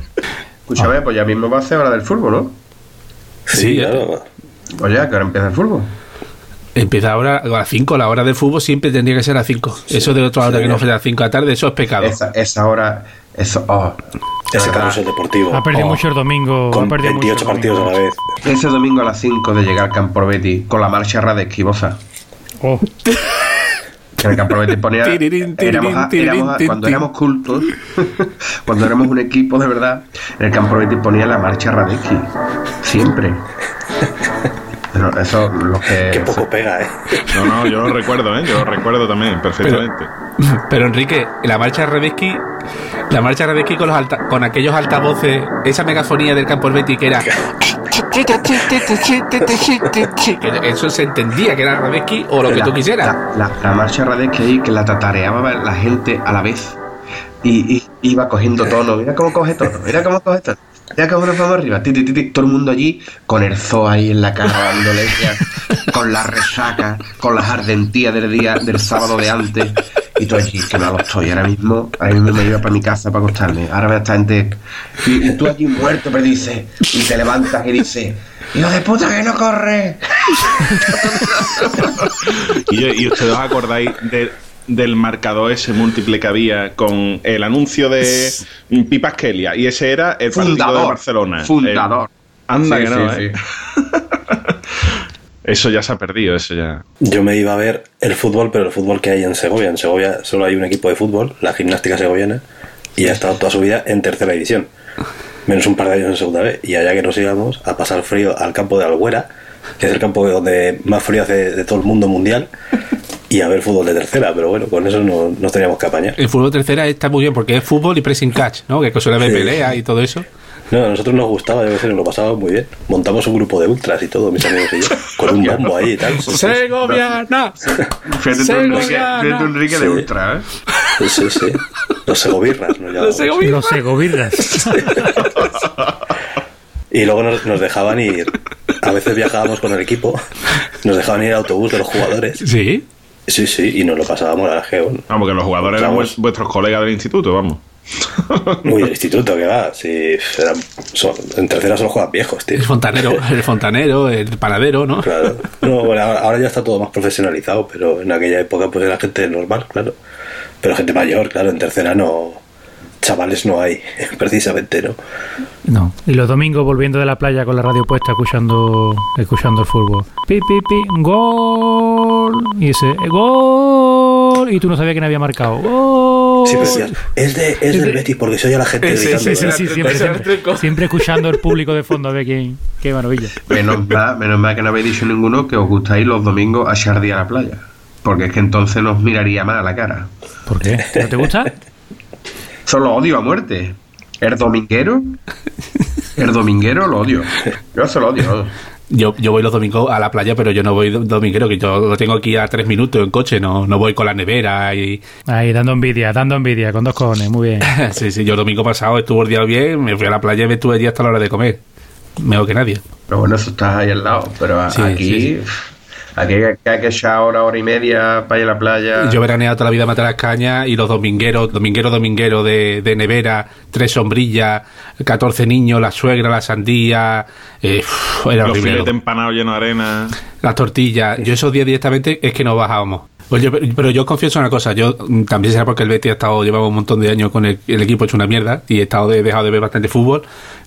Escúchame, pues ya mismo va a ser hora del fútbol, ¿no? Sí, claro. Pues ya, que ahora empieza el fútbol. Empieza ahora a las 5, la hora del fútbol siempre tendría que ser a las 5. eso de otra hora sí. que no fuera a las 5 de la tarde, eso es pecado. Esa, esa hora, eso, oh. de Ese carrusel deportivo. Ha perdido Oh, mucho el domingo. ha Con perdido mucho 28 el partidos a la vez. Ese domingo a las 5 de llegar al Campo Betty con la marcha Radesky, Boza. Oh, Que en el Campo Betty ponía. Tirirín, éramos éramos cuando éramos cultos, cuando éramos un equipo de verdad, en el Campo Betty ponía la marcha Radesky. Siempre. Pero eso, lo que. Qué poco pega, ¿eh? No, no, yo lo recuerdo, ¿eh? Yo lo recuerdo también, perfectamente. Pero Enrique, la marcha Rebesky, la marcha Rebesky con los alta- con aquellos altavoces, esa megafonía del campo Betty que era eso se entendía que era Rebesky o lo que la- tú quisieras. La, la- la marcha Radesky ahí que la tatareaba la gente a la vez. Y, y iba cogiendo tono. Mira cómo coge tono. Mira cómo coge tono. Cómo nos vamos arriba. Ti, ti, ti. Todo el mundo allí con el zoo ahí en la cara dando leña, con la resaca, con las ardentías del día del sábado de antes. Y tú allí, que no lo estoy. Ahora mismo, ahora mismo me iba para mi casa para acostarme. Ahora me está gente. Y, y tú allí muerto, pero dices. Y te levantas y dices. Hijo de puta que no corre. Y, y ustedes os acordáis de- del marcador ese múltiple que había con el anuncio de Pipas Kelia y ese era el partido de Fundador. Barcelona. Fundador. El- anda Sí, que no, sí, ¿eh? Eso ya se ha perdido, eso ya. Yo me iba a ver el fútbol, pero el fútbol que hay en Segovia. En Segovia solo hay un equipo de fútbol, la gimnástica segoviana, y ha estado toda su vida en tercera división. Menos un par de años en segunda vez. Y allá que nos íbamos a pasar frío al campo de Alguera, que es el campo donde más frío hace de todo el mundo mundial, y a ver fútbol de tercera. Pero bueno, con eso no, nos teníamos que apañar. El fútbol tercera está muy bien porque es fútbol y pressing catch, ¿no? Que suele haber Sí. pelea y todo eso. No, a nosotros nos gustaba, yo sé, nos lo pasábamos muy bien. Montamos un grupo de ultras y todo, mis amigos y yo, con un bombo ahí y tal. ¡Segoviana! Fíjate tú, Enrique, de. Ultra, ¿eh? Sí, sí, sí. Los segovirras nos llamábamos. Los segovirras. Y luego nos, nos dejaban ir. A veces viajábamos con el equipo, nos dejaban ir al autobús de los jugadores. Sí. Sí, sí, y nos lo pasábamos a la geo. Vamos, que los jugadores eran Vamos. vues- vuestros colegas del instituto, vamos. Uy, el instituto que va, sí. eran- son- en tercera solo juegan viejos, tío. El fontanero, el fontanero, el panadero, ¿no? Claro. No, bueno, ahora, ahora ya está todo más profesionalizado, pero en aquella época pues era gente normal, claro. Pero gente mayor, claro, en tercera no. Chavales no hay, precisamente, ¿no? No. Y los domingos volviendo de la playa con la radio puesta escuchando escuchando el fútbol. Pi, pi, pi, gol. Y ese, gol. Y tú no sabías quién había marcado. Gol. Sí, pero decías, es, de, es del Betis porque soy a la gente Sí, gritando. Sí, sí, ¿verdad? sí, siempre, siempre, siempre escuchando el público de fondo a ver quién. Qué maravilla. Menos mal, menos mal que no habéis dicho ninguno que os gusta ir los domingos a Shardy a la playa. Porque es que entonces nos miraría más a la cara. ¿Por qué? ¿No te gusta? Solo odio a muerte. El dominguero. El dominguero lo odio. Yo se lo odio. Yo, yo voy los domingos a la playa, pero yo no voy do- dominguero, que yo lo tengo aquí a tres minutos en coche, no, no voy con la nevera y... Ahí, dando envidia, dando envidia, con dos cojones, muy bien. Sí, sí, yo el domingo pasado estuve el día bien, me fui a la playa y me estuve allí hasta la hora de comer. Mejor que nadie. Pero bueno, eso está ahí al lado. Pero Sí, aquí. sí, sí. Aquí hay que- echar hora, hora y media para ir a la playa. Yo he veraneado toda la vida a matar las cañas y los domingueros, dominguero, dominguero de, de nevera, tres sombrillas, 14 niños, la suegra, la sandía, eh, uf, era Los filetes empanados llenos de arena. Las tortillas. Yo esos días directamente es que no bajábamos. Pues yo- pero yo confieso una cosa, yo mm, también será porque el Betis ha estado, llevaba un montón de años con el, el equipo hecho una mierda y he estado de- dejado de ver bastante fútbol,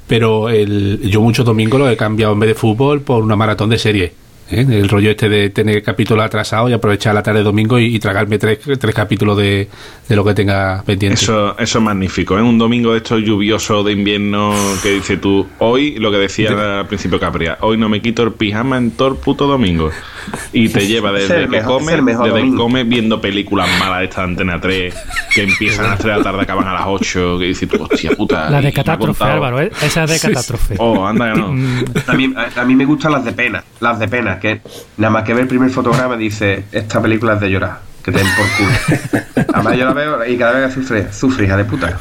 pero el, yo muchos domingos lo he cambiado en vez de fútbol por una maratón de series. ¿Eh? El rollo este de tener capítulos atrasados y aprovechar la tarde de domingo y, y tragarme tres, tres capítulos de, de lo que tenga pendiente. Eso, eso es magnífico. Es un domingo de estos lluviosos de invierno que dice tú, hoy, lo que decía al principio Capria, hoy no me quito el pijama en todo el puto domingo. Y te lleva Es desde el que come, desde que come viendo películas malas de esta antena 3, que empiezan a las 3 de la tarde, acaban a las 8, que dices tú, hostia puta. La de catástrofe, Álvaro, ¿eh? esa es de catástrofe. Oh, anda que no. Mm, A mí, a, a mí me gustan las de pena, las de pena, que nada más que ver el primer fotograma dice, esta película es de llorar, que te den por culo. Además yo la veo y cada vez que sufre, sufre, hija de puta.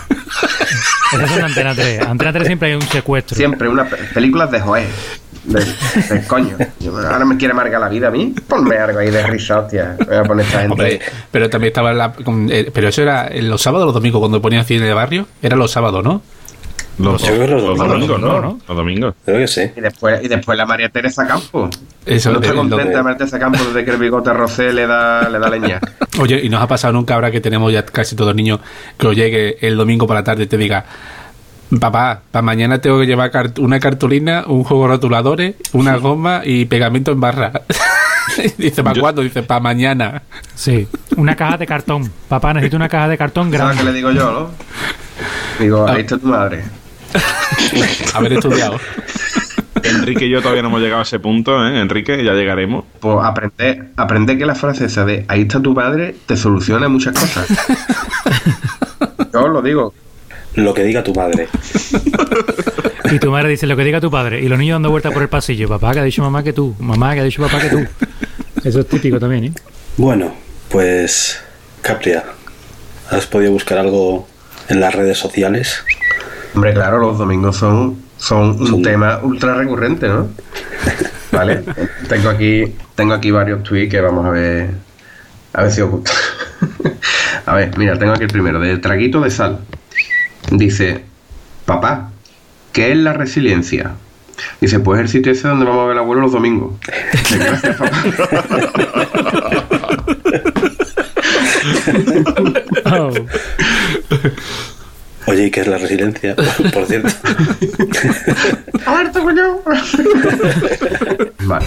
Esas son de Antena 3. Antena 3 siempre hay un secuestro. Siempre unas pe- películas de Joé. De, de coño. Ahora me quiere amargar la vida a mí. Ponme algo ahí de risa, hostia. Voy a poner esta gente. Hombre, pero también estaba en la, eh, pero eso era en los sábados o los domingos cuando ponían cine de barrio, era los sábados, ¿no? Los, Yo creo que los los domingos, domingos, ¿no? ¿no? Los domingos. Creo que sí. Y después, y después la María Teresa Campos. Eso, no lo contenta de- de María Teresa Campos desde que el bigote rosé le da, le da leña. Oye, y nos ha pasado nunca ahora que tenemos ya casi todos niños que os llegue el domingo por la tarde y te diga, papá, para mañana tengo que llevar cart- una cartulina, un juego de rotuladores, una goma y pegamento en barra. Dice, ¿para cuándo? Dice, para mañana. Sí. Una caja de cartón. Papá, necesito una caja de cartón ¿Sabes qué grande. le digo yo, no? Digo, ahí está tu madre. Haber estudiado. Enrique y yo todavía no hemos llegado a ese punto, ¿eh? Enrique, ya llegaremos. Pues aprender, aprender que la frase esa de ahí está tu padre te soluciona muchas cosas. Yo os lo digo. Lo que diga tu madre. Y tu madre dice lo que diga tu padre. Y los niños dando vueltas por el pasillo. Papá, que ha dicho mamá que tú. Mamá, que ha dicho papá que tú. Eso es típico también, ¿eh? Bueno, pues. Capria, ¿has podido buscar algo en las redes sociales? Hombre, claro, los domingos son, son un tema ultra recurrente, ¿no? Vale, tengo aquí, tengo aquí varios tweets que vamos a ver, a ver si os gusta. A ver, mira, tengo aquí el primero, de traguito de sal. Dice, papá, ¿qué es la resiliencia? Dice, pues el sitio ese donde vamos a ver al abuelo los domingos. Dice, Gracias, papá. Oh, Oye, ¿y qué es la resiliencia? Por cierto. ¡Alerta, coño! Vale.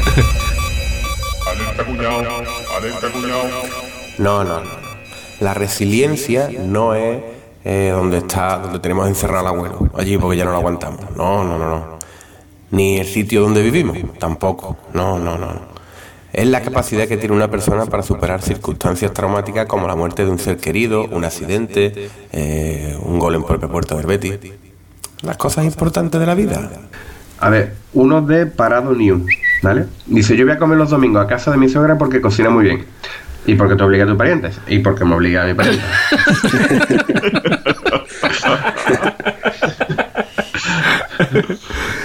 Alerta cuñado, alerta cuñado. No, no, no. no. La resiliencia no es eh, donde está, donde tenemos encerrado al abuelo, allí porque ya no lo aguantamos. No, no, no, no. Ni el sitio donde vivimos, tampoco. No, no, no. Es la capacidad que tiene una persona para superar circunstancias traumáticas como la muerte de un ser querido, un accidente, eh, un gol en propia puerta del Betis. Las cosas importantes de la vida. A ver, uno de Parado New, ¿vale? Dice, yo voy a comer los domingos a casa de mi suegra porque cocina muy bien. Y porque te obliga a tus parientes. Y porque me obliga a mi pariente.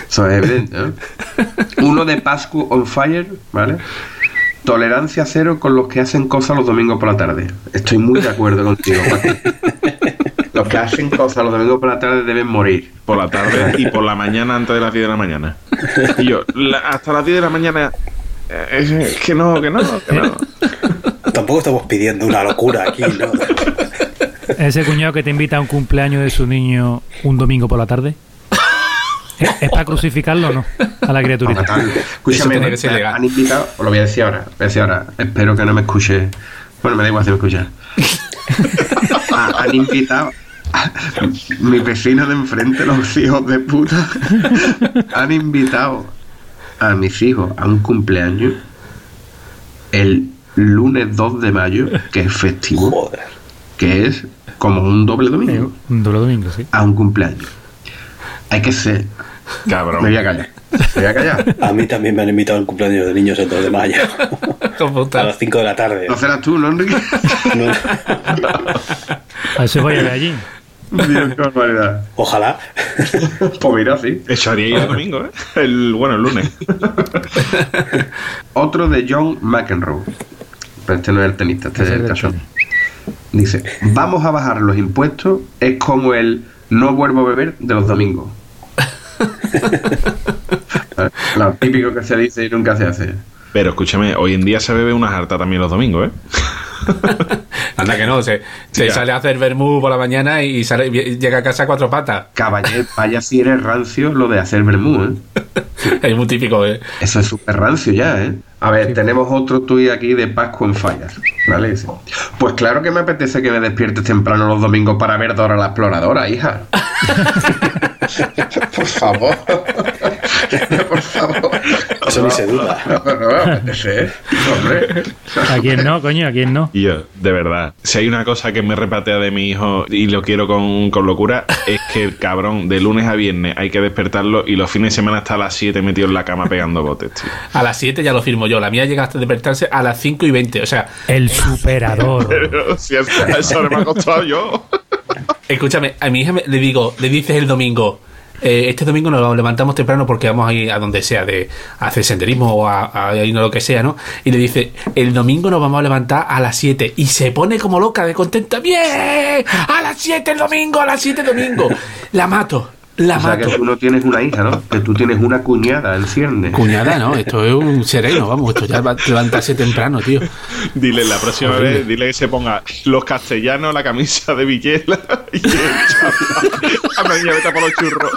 Eso es evidente, ¿no? Uno de Pascu on Fire, ¿vale? Tolerancia cero con los que hacen cosas los domingos por la tarde. Estoy muy de acuerdo contigo. Los que hacen cosas los domingos por la tarde deben morir. Por la tarde y por la mañana antes de las 10 de la mañana. Y yo, la- hasta las 10 de la mañana. eh, Es, es que no, que no, que no. Tampoco estamos pidiendo una locura aquí, ¿no? Ese cuñado que te invita a un cumpleaños de su niño un domingo por la tarde. ¿Es, es para crucificarlo o no? A la criaturita. Escúchame, tiene que ser me legal. han invitado, os lo voy a decir ahora, voy a decir ahora, espero que no me escuche. Bueno, me da igual si me escucha. Ah, han invitado a mi vecino de enfrente, los hijos de puta, han invitado a mis hijos a un cumpleaños el lunes 2 de mayo, que es festivo, Joder. que es como un doble Eh, domingo, Un doble domingo, sí. a un cumpleaños. Hay que ser. Me voy a callar. Me voy a callar. A mí también me han invitado al cumpleaños de niños el 2 de mayo. ¿Cómo A las 5 de la tarde. No serás tú, ¿no, Enrique? No. A eso vaya de allí. Dios, qué barbaridad. Ojalá. Pues mira, sí. Eso haría ir el domingo, ¿eh? El, bueno, el lunes. Otro de John McEnroe. Pero este no es el tenista, este es Ese el es el cachón. Dice, vamos a bajar los impuestos, es como el no vuelvo a beber de los domingos. Lo típico que se dice y nunca se hace. Pero escúchame, hoy en día se bebe una jarta también los domingos, ¿eh? Anda que no, se, sale a hacer vermú por la mañana y sale, y llega a casa a cuatro patas. Caballero, vaya si eres rancio lo de hacer vermú, ¿eh? Es muy típico, ¿eh? Eso es súper rancio ya, ¿eh? A ver, tenemos otro tuit aquí de Pascu en Fire, ¿vale? Pues claro que me apetece que me despiertes temprano los domingos para ver Dora la Exploradora, hija. Por favor. Por favor. Eso ni se duda. No, no, hombre. ¿A quién no, coño? ¿A quién no? Yo, de verdad, si hay una cosa que me repatea de mi hijo y lo quiero con, con locura, es que el cabrón de lunes a viernes hay que despertarlo y los fines de semana está a las 7 metido en la cama pegando botes, tío. A las 7 ya lo firmo yo. La mía llega hasta despertarse a las 5 y 20. O sea, El superador. Pero si es- eso me ha costado yo. Escúchame, a mi hija me- le digo, le dices el domingo. eh, este domingo nos levantamos temprano porque vamos a ir a donde sea, de a hacer senderismo o a, ir a lo que sea, ¿no? Y le dice, el domingo nos vamos a levantar a las 7 y se pone como loca de contenta, ¡bien! A las 7 el domingo, a las 7 el domingo. La mato, la O sea que tú no tienes una hija, ¿no? Que tú tienes una cuñada en cierne. Cuñada, ¿no? Esto es un sereno, vamos, esto ya va a levantarse temprano, tío. Dile la próxima Horrible. vez, dile que se ponga los castellanos, la camisa de Villela y el niña, vete por los churros.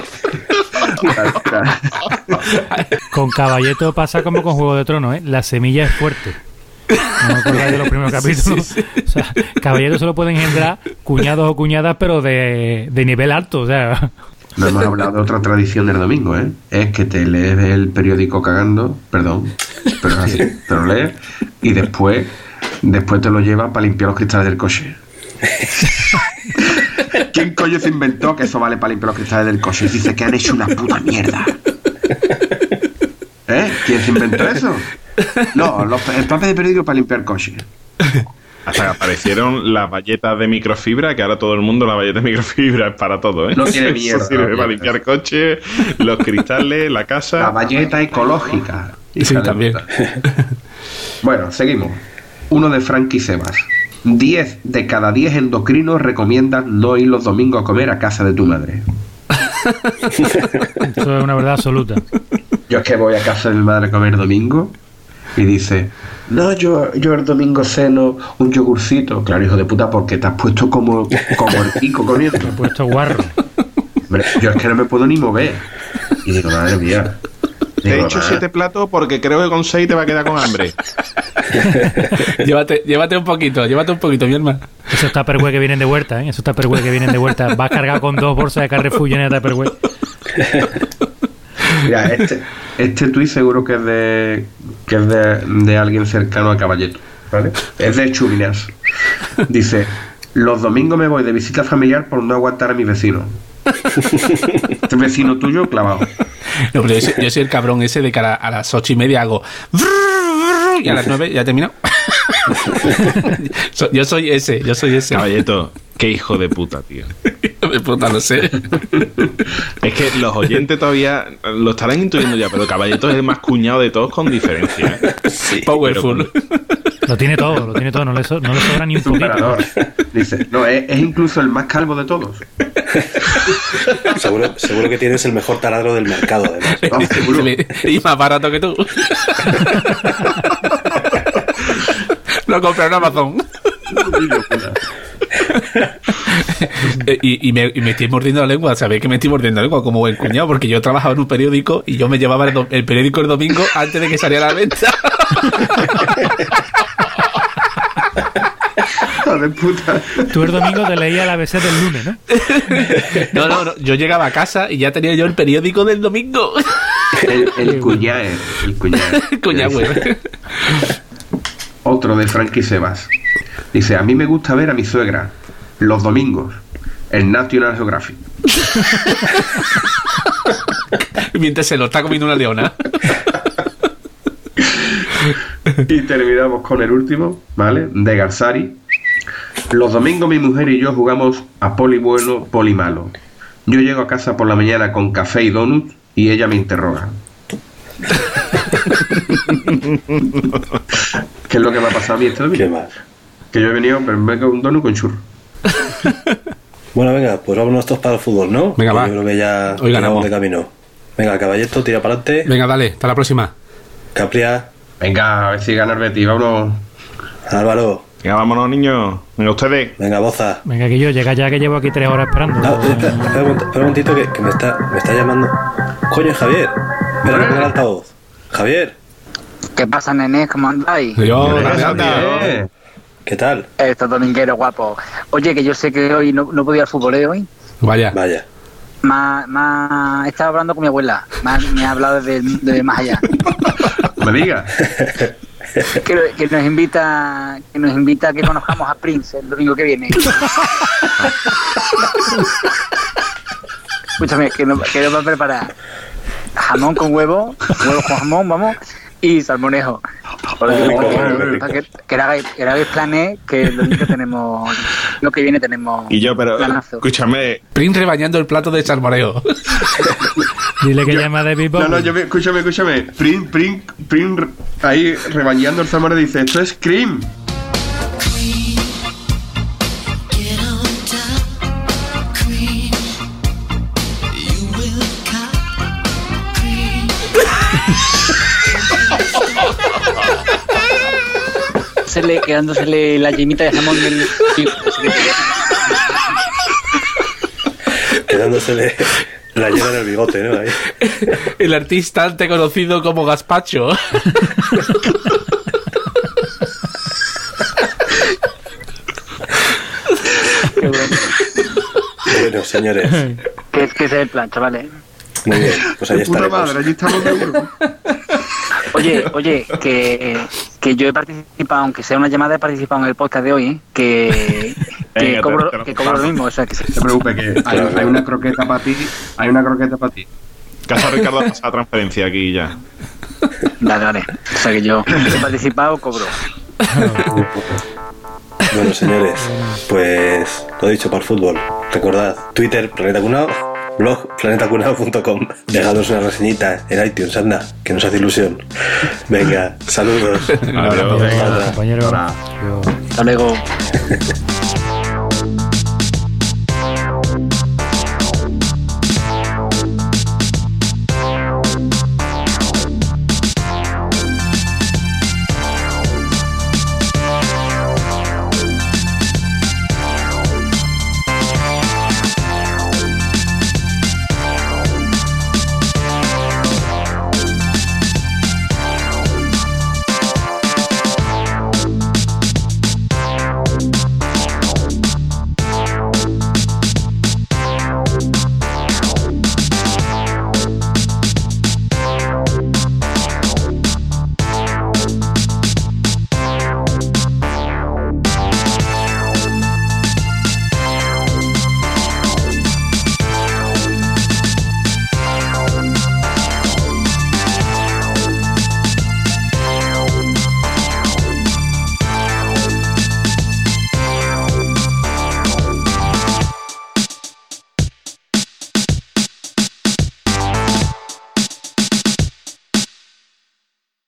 Con Caballeto pasa como con Juego de Tronos, ¿eh? La semilla es fuerte. No me acordáis de los primeros capítulos. O sea, Caballeto solo puede engendrar cuñados o cuñadas, pero de, de nivel alto. O sea, No hemos hablado de otra tradición del domingo, ¿eh? Es que te lees el periódico cagando, perdón, pero es así, te lo lees y después, después te lo llevas para limpiar los cristales del coche. ¿Quién coño se inventó que eso vale para limpiar los cristales del coche? Dice que han hecho una puta mierda. ¿Eh? ¿Quién se inventó eso? No, los, el papel de periódico para limpiar coche. Hasta que aparecieron las valletas de microfibra, que ahora todo el mundo la valleta de microfibra es para todo, ¿eh? No tiene Eso mierda, sirve no para limpiar coches, los cristales, la casa. La valleta ecológica. Sí, también. Bueno, seguimos. Uno de Frankie Sebas. 10 de cada 10 endocrinos recomiendan no ir los domingos a comer a casa de tu madre. Eso es una verdad absoluta. Yo es que voy a casa de mi madre a comer domingo y dice, no, yo, yo el domingo ceno un yogurcito. Claro, hijo de puta, porque te has puesto como, como el pico comiendo. He puesto guarro. Hombre, yo es que no me puedo ni mover. Y digo, madre mía. Te he hecho madre- siete platos porque creo que con seis te va a quedar con hambre. llévate, llévate un poquito, llévate un poquito, mi hermano. Esos tupperware que vienen de huerta, ¿eh? Esos tupperware que vienen de huerta. Vas cargado con dos bolsas de Carrefour llenas de tupperware. Mira, este, este tuit seguro que es de que es de, de alguien cercano a Caballeto, ¿vale? Es de Chuminas. Dice, los domingos me voy de visita familiar por no aguantar a mis vecinos. Este vecino tuyo clavado. No, pero yo, soy, yo soy el cabrón ese de cara a las ocho y media hago. Y a las nueve ya he terminado. Yo soy ese, yo soy ese. Caballeto, qué hijo de puta, tío. De puta, lo sé. Es que los oyentes todavía lo estarán intuyendo ya, pero Caballeto es el más cuñado de todos con diferencia. ¿eh? Powerful. Lo tiene todo, lo tiene todo. No le, so- no le sobra ni un poquito. Dice, no, es, es incluso el más calvo de todos. Seguro, seguro que tienes el mejor taladro del mercado, además. No, y más barato que tú. Lo compré en Amazon. Eh, y, y me, y me estoy mordiendo la lengua, ¿sabéis que me estoy mordiendo la lengua como buen cuñado? Porque yo trabajaba en un periódico y yo me llevaba el, periódico el domingo antes de que saliera a la venta. Hijo de puta. Tú el domingo te leías la ABC del lunes, ¿no? No, no, no. Yo llegaba a casa y ya tenía yo el periódico del domingo. El, el cuñae. El cuñae. Otro de Frankie Sebas. Dice, a mí me gusta ver a mi suegra los domingos en National Geographic. Mientras se lo está comiendo una leona. Y terminamos con el último, ¿vale? De Garzari. Los domingos mi mujer y yo jugamos a poli bueno, poli malo. Yo llego a casa por la mañana con café y donuts y ella me interroga. ¿Qué es lo que me ha pasado a mí este domingo? ¿Qué? Que yo he venido, pero me con un donut con churro. Bueno, venga, pues vámonos todos para el fútbol, ¿no? Venga, va. Yo creo que ya Hoy ganamos. de camino. Venga, caballito, tira para adelante. Venga, dale, hasta la próxima. Capria, Venga, a ver si gana el Betis, vámonos. Álvaro, Venga, vámonos, niños. Venga, ustedes. venga, Boza. Venga, que yo llega ya que llevo aquí tres horas esperando. Ah, espera, espera, espera un momentito que, que me, está, me está llamando. Coño, Javier. Espera, que ponga el altavoz. Javier, ¿Qué pasa, nenes? ¿Cómo andáis? Yo. Eh, ¿qué tal? Estos domingueros guapos. Oye, que yo sé que hoy no, no podía ir al fútbol ¿eh, hoy. Vaya. Vaya. Ma, ma- estaba hablando con mi abuela. Ma- me ha hablado desde, desde más allá. no me digas. Que, que nos invita que nos invita a que conozcamos a Prince el domingo que viene. Escúchame, que nos, que nos va a preparar jamón con huevo, huevos con jamón, vamos, y salmonejo. Para que, que- que- que hagáis, que hagáis planes, que el domingo tenemos, lo que viene tenemos Y yo, pero planazo. escúchame, Prince rebañando el plato de salmoreo. Dile que llama a David No, no, yo me, escúchame, escúchame. Prim, prim, prim, ahí rebañando el salmón dice, esto es cream. Quedándosele, quedándosele la yemita de jamón y el... Quedándosele la llena en el bigote, ¿no? Ahí. El artista antes conocido como Gaspacho. Qué bueno. Bueno, señores. Que, que ese es el plan, chavales. Muy bien, pues ahí Puta estaremos. madre, allí estamos de grupo. Oye, oye, que, que yo he participado, aunque sea una llamada, he participado en el podcast de hoy, ¿eh? que, que, Venga, cobro, te lo que cobro lo mismo. O sea, que No te preocupes, que hay, hay una croqueta para ti. Hay una croqueta para ti. Casa Ricardo ha pasado transferencia aquí ya. Dale, dale. O sea, que yo he participado, cobro. Bueno, señores, pues lo dicho para el fútbol. Recordad, Twitter, Planeta Cunao, blog planetacunao.com. Dejadnos una reseñita en iTunes, anda, que nos hace ilusión. Venga, saludos. Adiós. Compañero. Hasta luego.